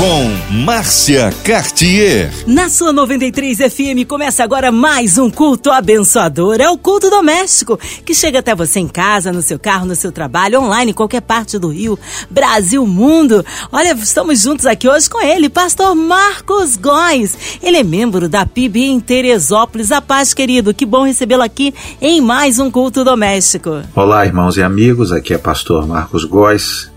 com Márcia Cartier. Na sua 93 FM começa agora mais um culto abençoador. É o culto doméstico que chega até você em casa, no seu carro, no seu trabalho, online, em qualquer parte do Rio, Brasil, mundo. Olha, estamos juntos aqui hoje com ele, pastor Marcos Góes. Ele é membro da PIB em Teresópolis. A paz, querido. Que bom recebê-lo aqui em mais um culto doméstico. Olá, irmãos e amigos. Aqui é pastor Marcos Góes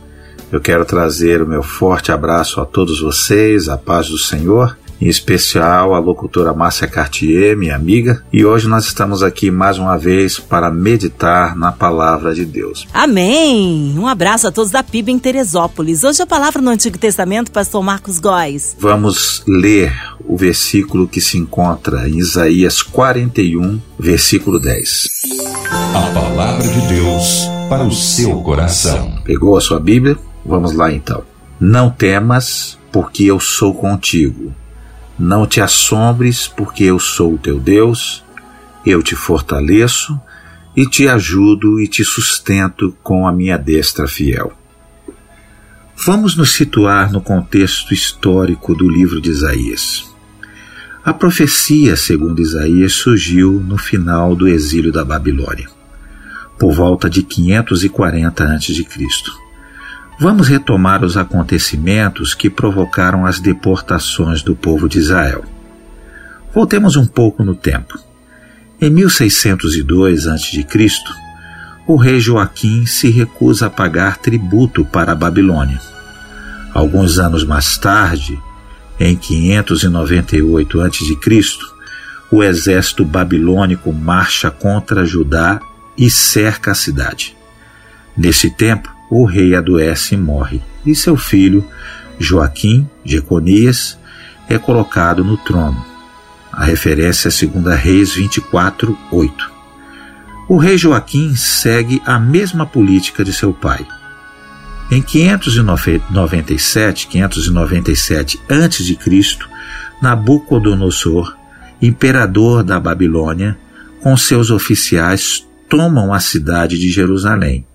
eu quero trazer o meu forte abraço a todos vocês, a paz do Senhor, em especial a locutora Márcia Cartier, minha amiga, e hoje nós estamos aqui mais uma vez para meditar na palavra de Deus. Amém! Um abraço a todos da PIB em Teresópolis. Hoje a palavra no Antigo Testamento, pastor Marcos Góes. Vamos ler o versículo que se encontra em Isaías 41, versículo 10. A palavra de Deus para o seu coração. Pegou a sua Bíblia? Vamos lá então. Não temas, porque eu sou contigo. Não te assombres, porque eu sou o teu Deus. Eu te fortaleço e te ajudo e te sustento com a minha destra fiel. Vamos nos situar no contexto histórico do livro de Isaías. A profecia, segundo Isaías, surgiu no final do exílio da Babilônia, por volta de 540 a.C. Vamos retomar os acontecimentos que provocaram as deportações do povo de Israel. Voltemos um pouco no tempo. Em 1602 a.C., o rei Joaquim se recusa a pagar tributo para a Babilônia. Alguns anos mais tarde, em 598 a.C., o exército babilônico marcha contra Judá e cerca a cidade. Nesse tempo, o rei adoece e morre, e seu filho, Joaquim Jeconias, é colocado no trono. A referência é 2 Reis 24, 8. O rei Joaquim segue a mesma política de seu pai. Em 597, 597 a.C., Nabucodonosor, imperador da Babilônia, com seus oficiais tomam a cidade de Jerusalém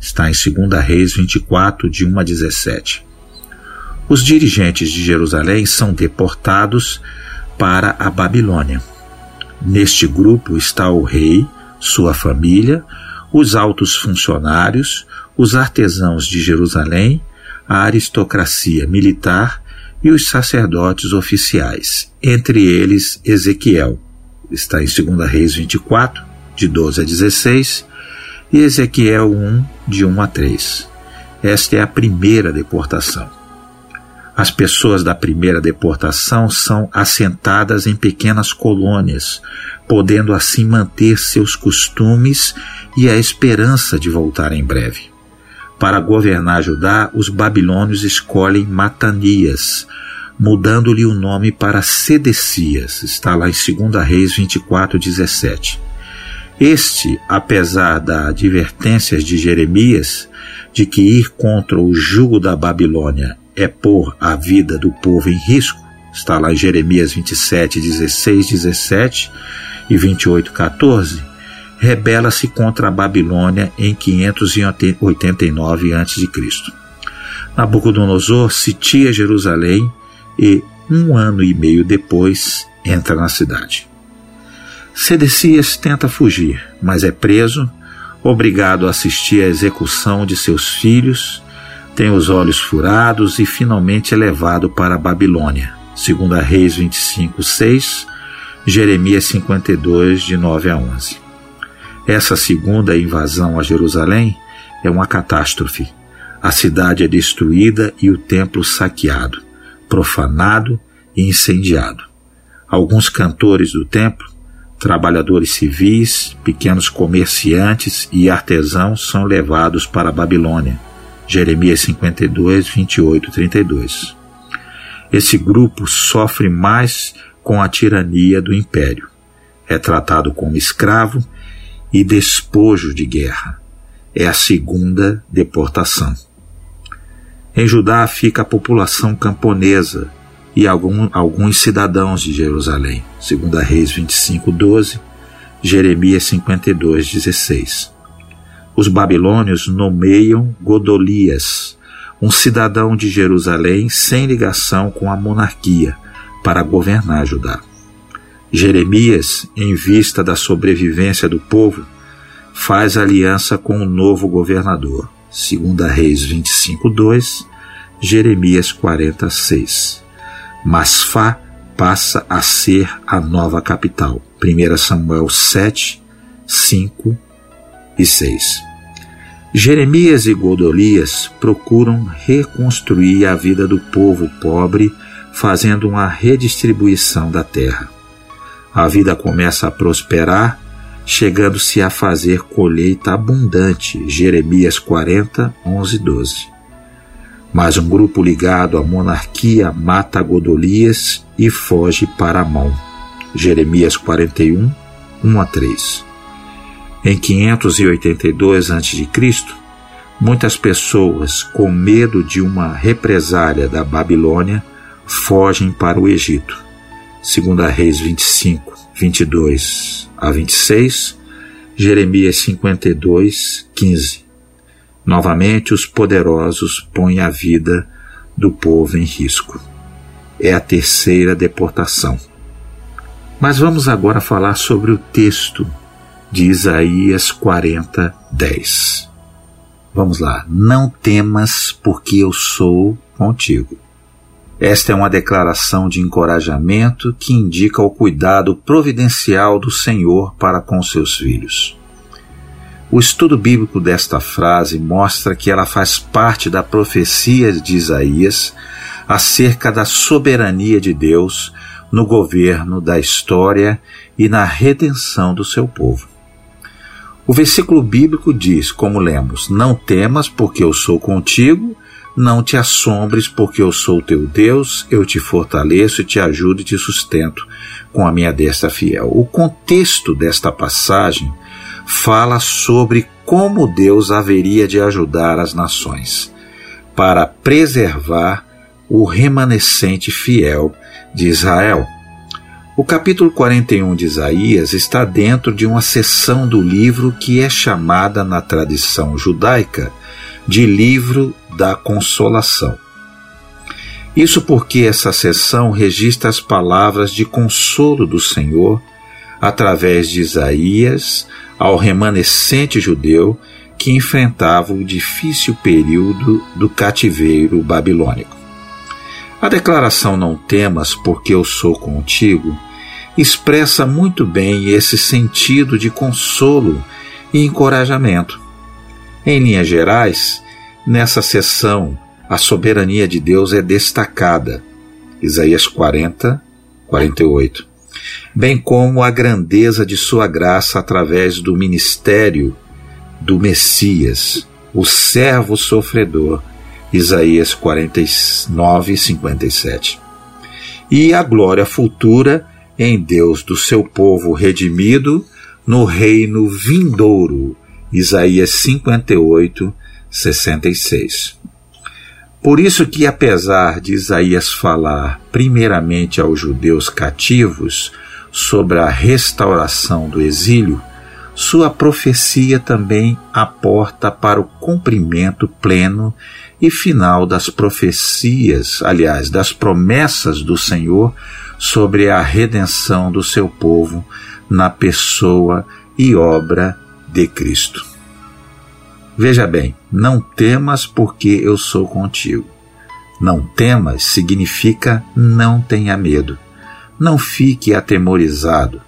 Está em 2 Reis 24, de 1 a 17. Os dirigentes de Jerusalém são deportados para a Babilônia. Neste grupo está o rei, sua família, os altos funcionários, os artesãos de Jerusalém, a aristocracia militar e os sacerdotes oficiais, entre eles Ezequiel. Está em 2 Reis 24, de 12 a 16, Ezequiel 1, de 1 a 3. Esta é a primeira deportação. As pessoas da primeira deportação são assentadas em pequenas colônias, podendo assim manter seus costumes e a esperança de voltar em breve. Para governar Judá, os babilônios escolhem Matanias, mudando-lhe o nome para Sedecias, está lá em 2 Reis 24, 17. Este, apesar das advertências de Jeremias de que ir contra o jugo da Babilônia é pôr a vida do povo em risco, está lá em Jeremias 27, 16, 17 e 28, 14, rebela-se contra a Babilônia em 589 a.C. Nabucodonosor sitia Jerusalém e, um ano e meio depois, entra na cidade. Sedecias tenta fugir, mas é preso, obrigado a assistir à execução de seus filhos, tem os olhos furados e finalmente é levado para a Babilônia. Segundo Reis 25, 6, Jeremias 52, de 9 a 11. Essa segunda invasão a Jerusalém é uma catástrofe. A cidade é destruída e o templo saqueado, profanado e incendiado. Alguns cantores do templo trabalhadores civis, pequenos comerciantes e artesãos são levados para a Babilônia. Jeremias 52, 28 32. Esse grupo sofre mais com a tirania do império. É tratado como escravo e despojo de guerra. É a segunda deportação. Em Judá fica a população camponesa e algum, alguns cidadãos de Jerusalém. 2 Reis 25, 12, Jeremias 52, 16. Os babilônios nomeiam Godolias, um cidadão de Jerusalém sem ligação com a monarquia, para governar Judá. Jeremias, em vista da sobrevivência do povo, faz aliança com o novo governador. 2 Reis 25, 2, Jeremias 46. Masfá passa a ser a nova capital. 1 Samuel 7, 5 e 6. Jeremias e Godolias procuram reconstruir a vida do povo pobre, fazendo uma redistribuição da terra. A vida começa a prosperar, chegando-se a fazer colheita abundante. Jeremias 40, 11 12. Mas um grupo ligado à monarquia mata Godolias e foge para Amon. Jeremias 41, 1 a 3. Em 582 a.C., muitas pessoas, com medo de uma represália da Babilônia, fogem para o Egito. 2 Reis 25, 22 a 26, Jeremias 52, 15. Novamente, os poderosos põem a vida do povo em risco. É a terceira deportação. Mas vamos agora falar sobre o texto de Isaías 40, 10. Vamos lá. Não temas, porque eu sou contigo. Esta é uma declaração de encorajamento que indica o cuidado providencial do Senhor para com seus filhos. O estudo bíblico desta frase mostra que ela faz parte da profecia de Isaías acerca da soberania de Deus no governo da história e na redenção do seu povo. O versículo bíblico diz, como lemos: Não temas, porque eu sou contigo, não te assombres, porque eu sou teu Deus, eu te fortaleço e te ajudo e te sustento com a minha destra fiel. O contexto desta passagem fala sobre como Deus haveria de ajudar as nações para preservar o remanescente fiel de Israel. O capítulo 41 de Isaías está dentro de uma seção do livro que é chamada na tradição judaica de Livro da Consolação. Isso porque essa seção registra as palavras de consolo do Senhor através de Isaías ao remanescente judeu que enfrentava o difícil período do cativeiro babilônico. A declaração Não temas, porque eu sou contigo expressa muito bem esse sentido de consolo e encorajamento. Em linhas gerais, nessa sessão, a soberania de Deus é destacada. Isaías 40, 48. Bem como a grandeza de sua graça através do ministério do Messias, o servo sofredor, Isaías 49, 57. E a glória futura em Deus do seu povo redimido no reino vindouro. Isaías 58, 66. Por isso que, apesar de Isaías falar primeiramente aos judeus cativos sobre a restauração do exílio, sua profecia também aporta para o cumprimento pleno e final das profecias, aliás, das promessas do Senhor sobre a redenção do seu povo na pessoa e obra de Cristo. Veja bem, não temas porque eu sou contigo. Não temas significa não tenha medo. Não fique atemorizado.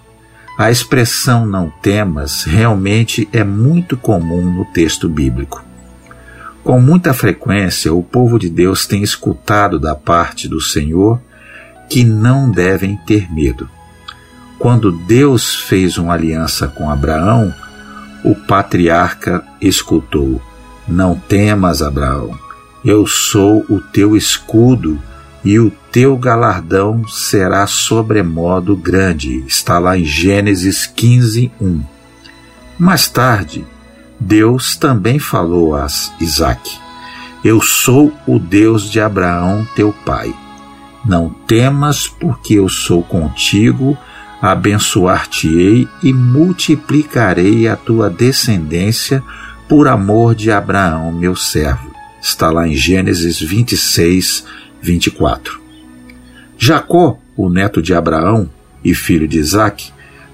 A expressão não temas realmente é muito comum no texto bíblico. Com muita frequência, o povo de Deus tem escutado da parte do Senhor que não devem ter medo. Quando Deus fez uma aliança com Abraão, o patriarca escutou: Não temas, Abraão, eu sou o teu escudo e o teu galardão será sobremodo grande. Está lá em Gênesis 15, 1. Mais tarde, Deus também falou a Isaac: Eu sou o Deus de Abraão, teu pai. Não temas, porque eu sou contigo, abençoar-te-ei e multiplicarei a tua descendência por amor de Abraão, meu servo. Está lá em Gênesis 26, 24. Jacó, o neto de Abraão e filho de Isaque,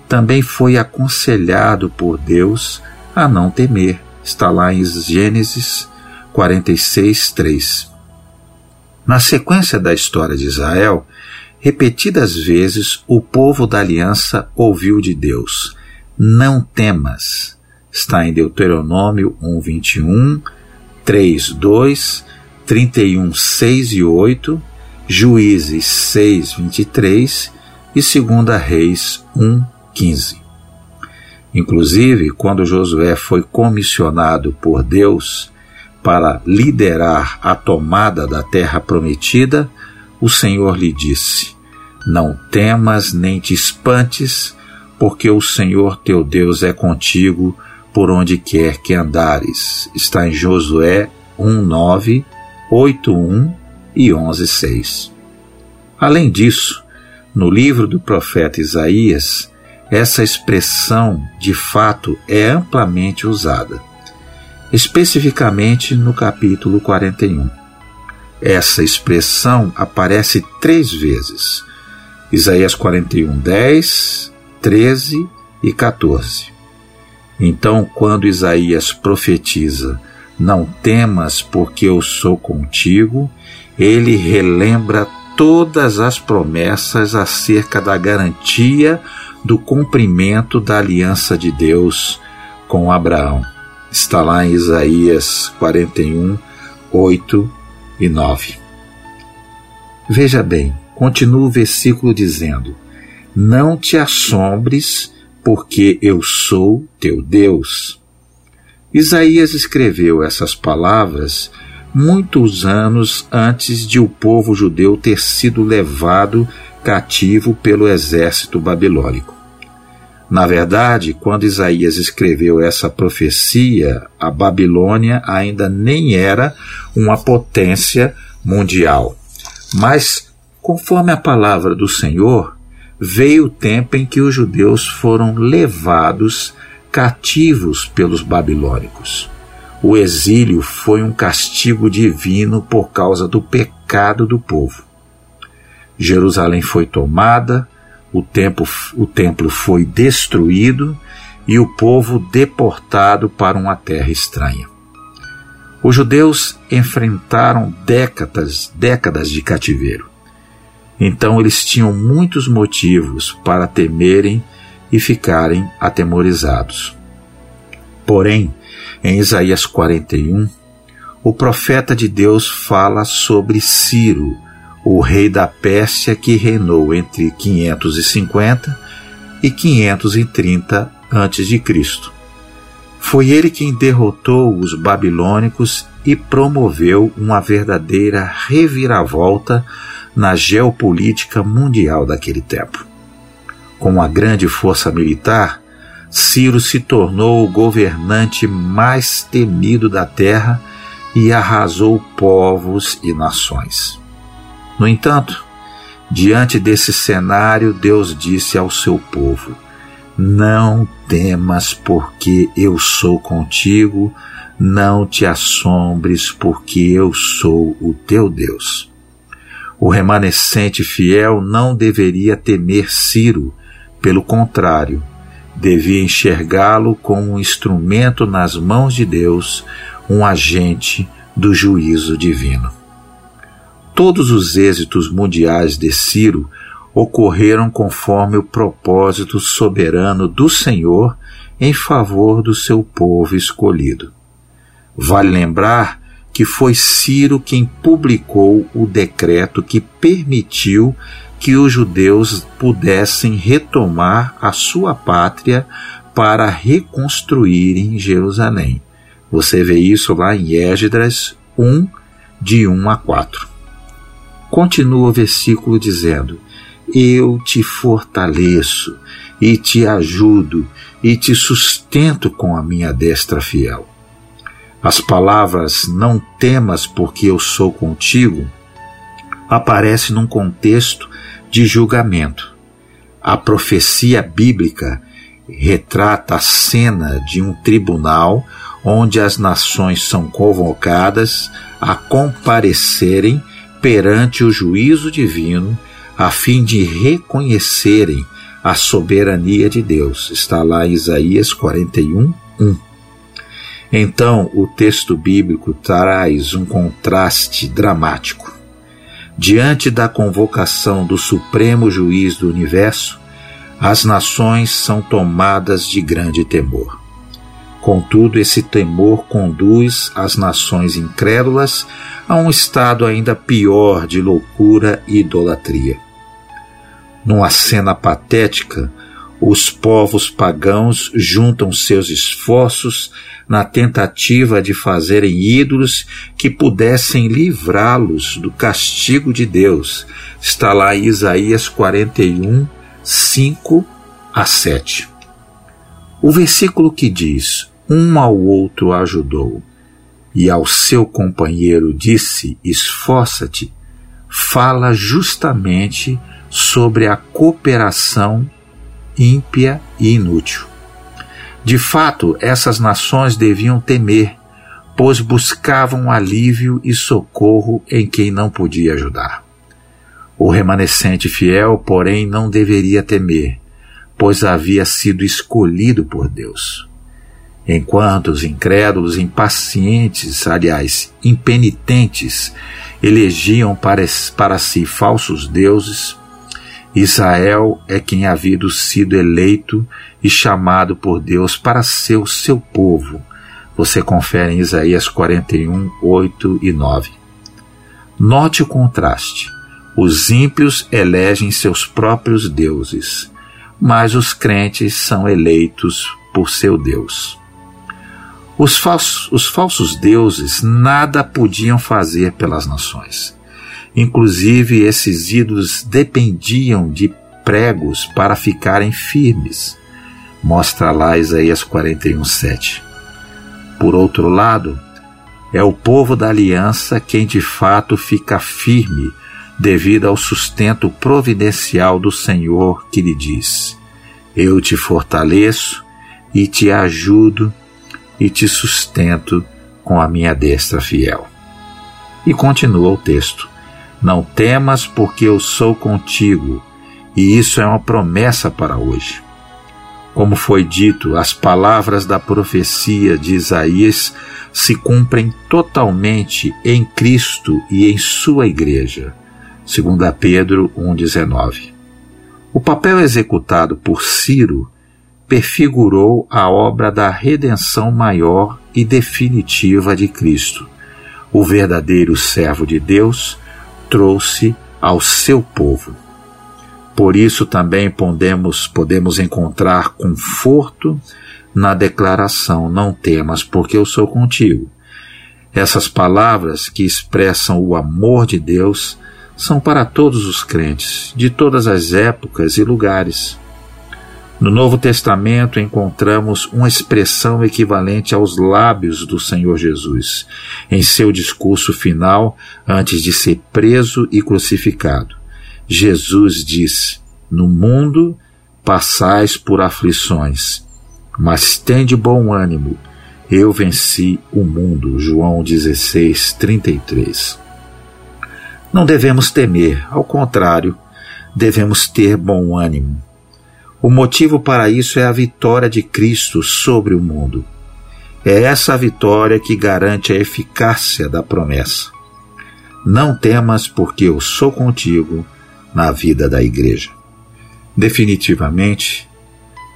também foi aconselhado por Deus a não temer. Está lá em Gênesis 46, 3. Na sequência da história de Israel, repetidas vezes o povo da aliança ouviu de Deus: Não temas. Está em Deuteronômio 1, 21, 3, 2, 31, 6 e 8, Juízes 6, 23 e 2 Reis 1, 15. Inclusive, quando Josué foi comissionado por Deus para liderar a tomada da terra prometida, o Senhor lhe disse: Não temas nem te espantes, porque o Senhor teu Deus é contigo por onde quer que andares. Está em Josué 1:9, 8:1 e 11:6. Além disso, no livro do profeta Isaías, essa expressão de fato é amplamente usada, especificamente no capítulo 41. Essa expressão aparece três vezes: Isaías 41, 10, 13 e 14. Então, quando Isaías profetiza, Não temas, porque eu sou contigo, ele relembra todas as promessas acerca da garantia do cumprimento da aliança de Deus com Abraão. Está lá em Isaías 41, 8 e 9. Veja bem, continua o versículo dizendo: Não te assombres, porque eu sou teu Deus. Isaías escreveu essas palavras muitos anos antes de o povo judeu ter sido levado cativo pelo exército babilônico. Na verdade, quando Isaías escreveu essa profecia, a Babilônia ainda nem era uma potência mundial. Mas, conforme a palavra do Senhor, veio o tempo em que os judeus foram levados cativos pelos babilônicos. O exílio foi um castigo divino por causa do pecado do povo. Jerusalém foi tomada, o, o templo foi destruído e o povo deportado para uma terra estranha. Os judeus enfrentaram décadas, décadas de cativeiro. Então eles tinham muitos motivos para temerem e ficarem atemorizados. Porém, em Isaías 41, o profeta de Deus fala sobre Ciro, o rei da Pérsia que reinou entre 550 e 530 a.C. Foi ele quem derrotou os babilônicos e promoveu uma verdadeira reviravolta na geopolítica mundial daquele tempo. Com uma grande força militar, Ciro se tornou o governante mais temido da terra e arrasou povos e nações. No entanto, diante desse cenário, Deus disse ao seu povo: Não temas, porque eu sou contigo, não te assombres, porque eu sou o teu Deus. O remanescente fiel não deveria temer Ciro, pelo contrário, devia enxergá-lo como um instrumento nas mãos de Deus, um agente do juízo divino. Todos os êxitos mundiais de Ciro ocorreram conforme o propósito soberano do Senhor em favor do seu povo escolhido. Vale lembrar que foi Ciro quem publicou o decreto que permitiu que os judeus pudessem retomar a sua pátria para reconstruírem Jerusalém. Você vê isso lá em Esdras 1, de 1 a 4. Continua o versículo dizendo: Eu te fortaleço e te ajudo e te sustento com a minha destra fiel. As palavras não temas porque eu sou contigo aparece num contexto de julgamento. A profecia bíblica retrata a cena de um tribunal onde as nações são convocadas a comparecerem perante o juízo divino a fim de reconhecerem a soberania de Deus. Está lá em Isaías 41, 1. Então, o texto bíblico traz um contraste dramático. Diante da convocação do Supremo Juiz do Universo, as nações são tomadas de grande temor. Contudo, esse temor conduz as nações incrédulas a um estado ainda pior de loucura e idolatria. Numa cena patética, os povos pagãos juntam seus esforços na tentativa de fazerem ídolos que pudessem livrá-los do castigo de Deus. Está lá em Isaías 41, 5 a 7. O versículo que diz: Um ao outro ajudou, e ao seu companheiro disse: Esforça-te, fala justamente sobre a cooperação ímpia e inútil. De fato, essas nações deviam temer, pois buscavam alívio e socorro em quem não podia ajudar. O remanescente fiel, porém, não deveria temer, pois havia sido escolhido por Deus. Enquanto os incrédulos, impacientes, aliás, impenitentes, elegiam para, si falsos deuses, Israel é quem havia sido eleito e chamado por Deus para ser o seu povo. Você confere em Isaías 41, 8 e 9. Note o contraste. Os ímpios elegem seus próprios deuses, mas os crentes são eleitos por seu Deus. Os falsos, os falsos deuses nada podiam fazer pelas nações. Inclusive, esses ídolos dependiam de pregos para ficarem firmes. Mostra lá Isaías 41, 7. Por outro lado, é o povo da aliança quem de fato fica firme devido ao sustento providencial do Senhor que lhe diz: Eu te fortaleço e te ajudo e te sustento com a minha destra fiel. E continua o texto: não temas, porque eu sou contigo, e isso é uma promessa para hoje. Como foi dito, as palavras da profecia de Isaías se cumprem totalmente em Cristo e em sua igreja. 2 Pedro 1,19. O papel executado por Ciro perfigurou a obra da redenção maior e definitiva de Cristo, o verdadeiro servo de Deus trouxe ao seu povo. Por isso também podemos, podemos encontrar conforto na declaração: Não temas, porque eu sou contigo. Essas palavras que expressam o amor de Deus são para todos os crentes, de todas as épocas e lugares. No Novo Testamento encontramos uma expressão equivalente aos lábios do Senhor Jesus, em seu discurso final antes de ser preso e crucificado. Jesus diz: No mundo passais por aflições, mas tende bom ânimo, eu venci o mundo. João 16, 33. Não devemos temer, ao contrário, devemos ter bom ânimo o motivo para isso é a vitória de Cristo sobre o mundo. É essa vitória que garante a eficácia da promessa. Não temas, porque eu sou contigo na vida da igreja. Definitivamente,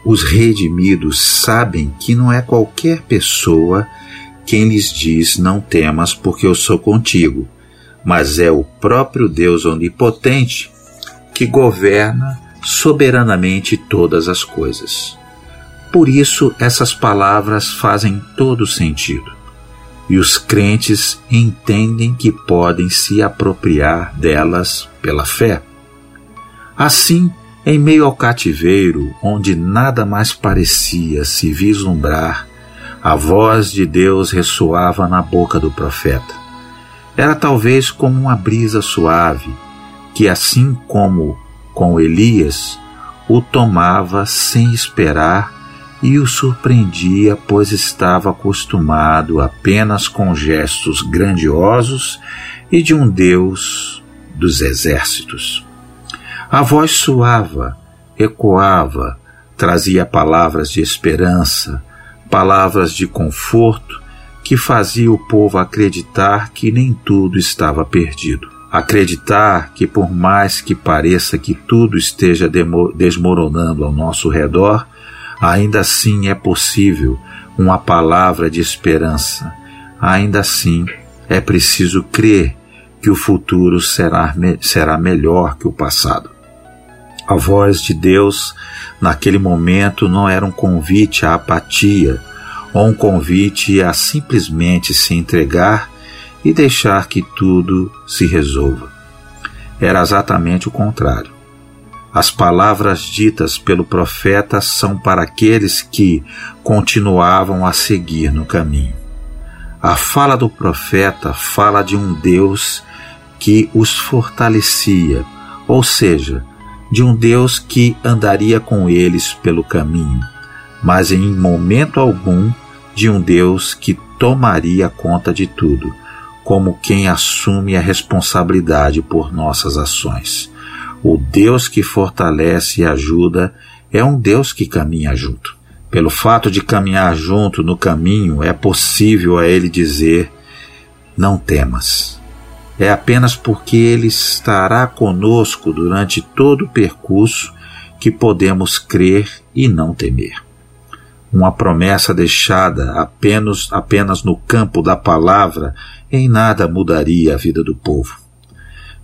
os redimidos sabem que não é qualquer pessoa quem lhes diz não temas, porque eu sou contigo, mas é o próprio Deus onipotente que governa soberanamente todas as coisas. Por isso, essas palavras fazem todo sentido, e os crentes entendem que podem se apropriar delas pela fé. Assim, em meio ao cativeiro, onde nada mais parecia se vislumbrar, a voz de Deus ressoava na boca do profeta. Era talvez como uma brisa suave que, assim como com Elias, o tomava sem esperar e o surpreendia, pois estava acostumado apenas com gestos grandiosos e de um Deus dos exércitos. A voz suava, ecoava, trazia palavras de esperança, palavras de conforto que fazia o povo acreditar que nem tudo estava perdido. Acreditar que, por mais que pareça que tudo esteja desmoronando ao nosso redor, ainda assim é possível uma palavra de esperança. Ainda assim é preciso crer que o futuro será, será melhor que o passado. A voz de Deus naquele momento não era um convite à apatia ou um convite a simplesmente se entregar e deixar que tudo se resolva. Era exatamente o contrário. As palavras ditas pelo profeta são para aqueles que continuavam a seguir no caminho. A fala do profeta fala de um Deus que os fortalecia, ou seja, de um Deus que andaria com eles pelo caminho, mas em momento algum de um Deus que tomaria conta de tudo, como quem assume a responsabilidade por nossas ações. O Deus que fortalece e ajuda é um Deus que caminha junto. Pelo fato de caminhar junto no caminho, é possível a ele dizer: Não temas. É apenas porque ele estará conosco durante todo o percurso que podemos crer e não temer. Uma promessa deixada apenas, apenas no campo da palavra em nada mudaria a vida do povo.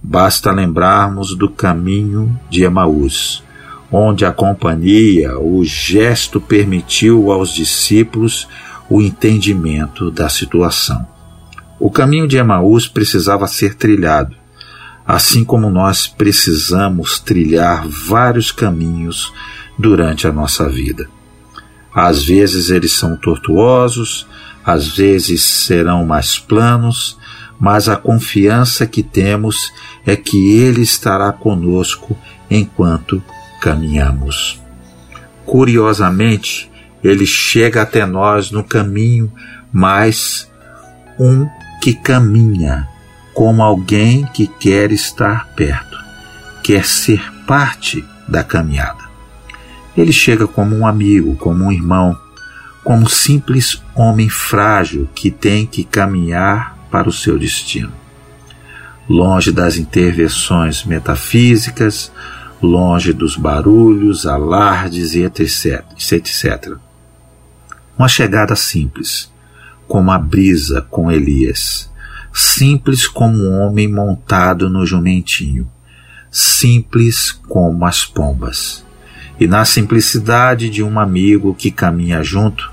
Basta lembrarmos do caminho de Emaús, onde a companhia, o gesto permitiu aos discípulos o entendimento da situação. O caminho de Emaús precisava ser trilhado, assim como nós precisamos trilhar vários caminhos durante a nossa vida. Às vezes eles são tortuosos, às vezes serão mais planos, mas a confiança que temos é que Ele estará conosco enquanto caminhamos. Curiosamente, Ele chega até nós no caminho, mas um que caminha como alguém que quer estar perto, quer ser parte da caminhada. Ele chega como um amigo, como um irmão, como um simples homem frágil que tem que caminhar para o seu destino. Longe das intervenções metafísicas, longe dos barulhos, alardes e etc, etc. Uma chegada simples, como a brisa com Elias, simples como um homem montado no jumentinho, simples como as pombas. E na simplicidade de um amigo que caminha junto,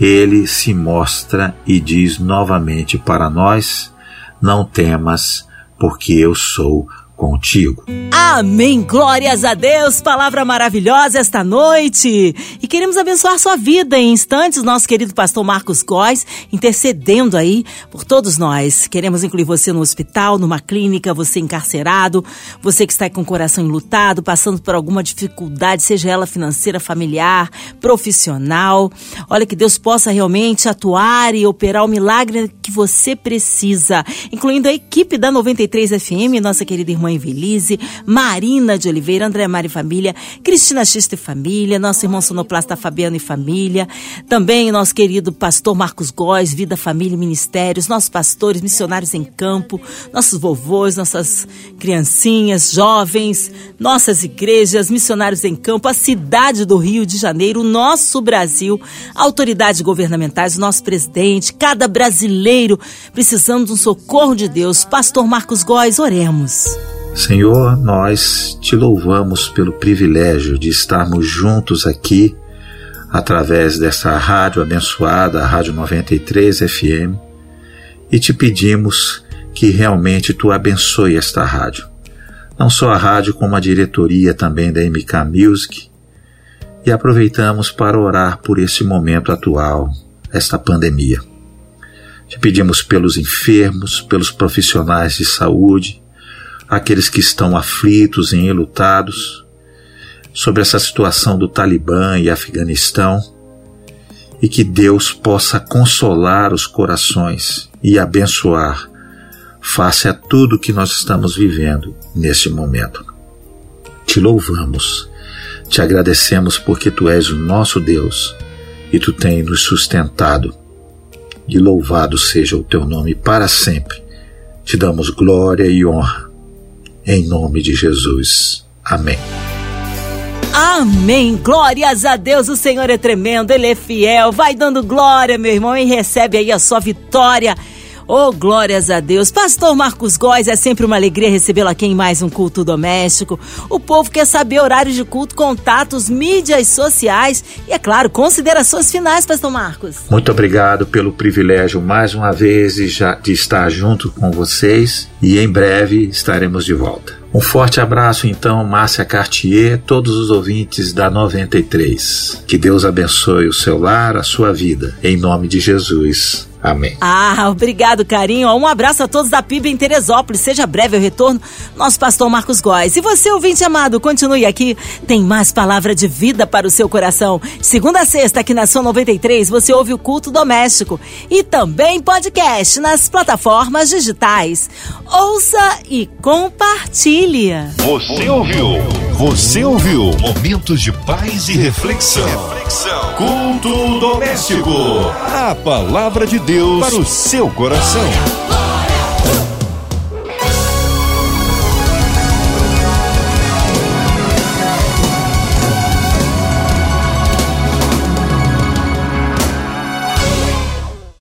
ele se mostra e diz novamente para nós: Não temas, porque eu sou contigo. Amém. Glórias a Deus. Palavra maravilhosa esta noite. E queremos abençoar sua vida em instantes. Nosso querido pastor Marcos Góes intercedendo aí por todos nós. Queremos incluir você no hospital, numa clínica, você encarcerado, você que está com o coração enlutado, passando por alguma dificuldade, seja ela financeira, familiar, profissional. Olha que Deus possa realmente atuar e operar o milagre que você precisa, incluindo a equipe da 93 FM, nossa querida irmã Mãe Velise, Marina de Oliveira, André Mari Família, Cristina Xista e Família, nosso irmão sonoplasta Fabiano e Família, também nosso querido pastor Marcos Góes, Vida, Família e Ministérios, nossos pastores, missionários em campo, nossos vovôs, nossas criancinhas, jovens, nossas igrejas, missionários em campo, a cidade do Rio de Janeiro, o nosso Brasil, autoridades governamentais, nosso presidente, cada brasileiro precisando de um socorro de Deus. Pastor Marcos Góes, oremos. Senhor, nós te louvamos pelo privilégio de estarmos juntos aqui através dessa rádio abençoada, a Rádio 93 FM, e te pedimos que realmente tu abençoe esta rádio. Não só a rádio, como a diretoria também da MK Music. E aproveitamos para orar por esse momento atual, esta pandemia. Te pedimos pelos enfermos, pelos profissionais de saúde, aqueles que estão aflitos e enlutados, sobre essa situação do Talibã e Afeganistão, e que Deus possa consolar os corações e abençoar face a tudo que nós estamos vivendo nesse momento. Te louvamos, te agradecemos porque tu és o nosso Deus e tu tens nos sustentado. E louvado seja o teu nome para sempre. Te damos glória e honra. Em nome de Jesus. Amém. Amém. Glórias a Deus. O Senhor é tremendo, Ele é fiel. Vai dando glória, meu irmão, e recebe aí a sua vitória. Oh, glórias a Deus. Pastor Marcos Góes, é sempre uma alegria recebê-lo aqui em mais um culto doméstico. O povo quer saber horários de culto, contatos, mídias sociais e, é claro, considerações finais, Pastor Marcos. Muito obrigado pelo privilégio mais uma vez de, estar junto com vocês e em breve estaremos de volta. Um forte abraço então, Márcia Cartier, todos os ouvintes da 93. Que Deus abençoe o seu lar, a sua vida. Em nome de Jesus. Amém. Ah, obrigado, carinho. Um abraço a todos da PIB em Teresópolis. Seja breve o retorno, nosso pastor Marcos Góes. E você, ouvinte amado, continue aqui. Tem mais palavra de vida para o seu coração. Segunda a sexta, aqui na Sua 93, você ouve o culto doméstico. E também podcast nas plataformas digitais. Ouça e compartilhe. Você ouviu? Você ouviu? Momentos de paz e reflexão. reflexão. Culto doméstico. A palavra de Para o seu coração.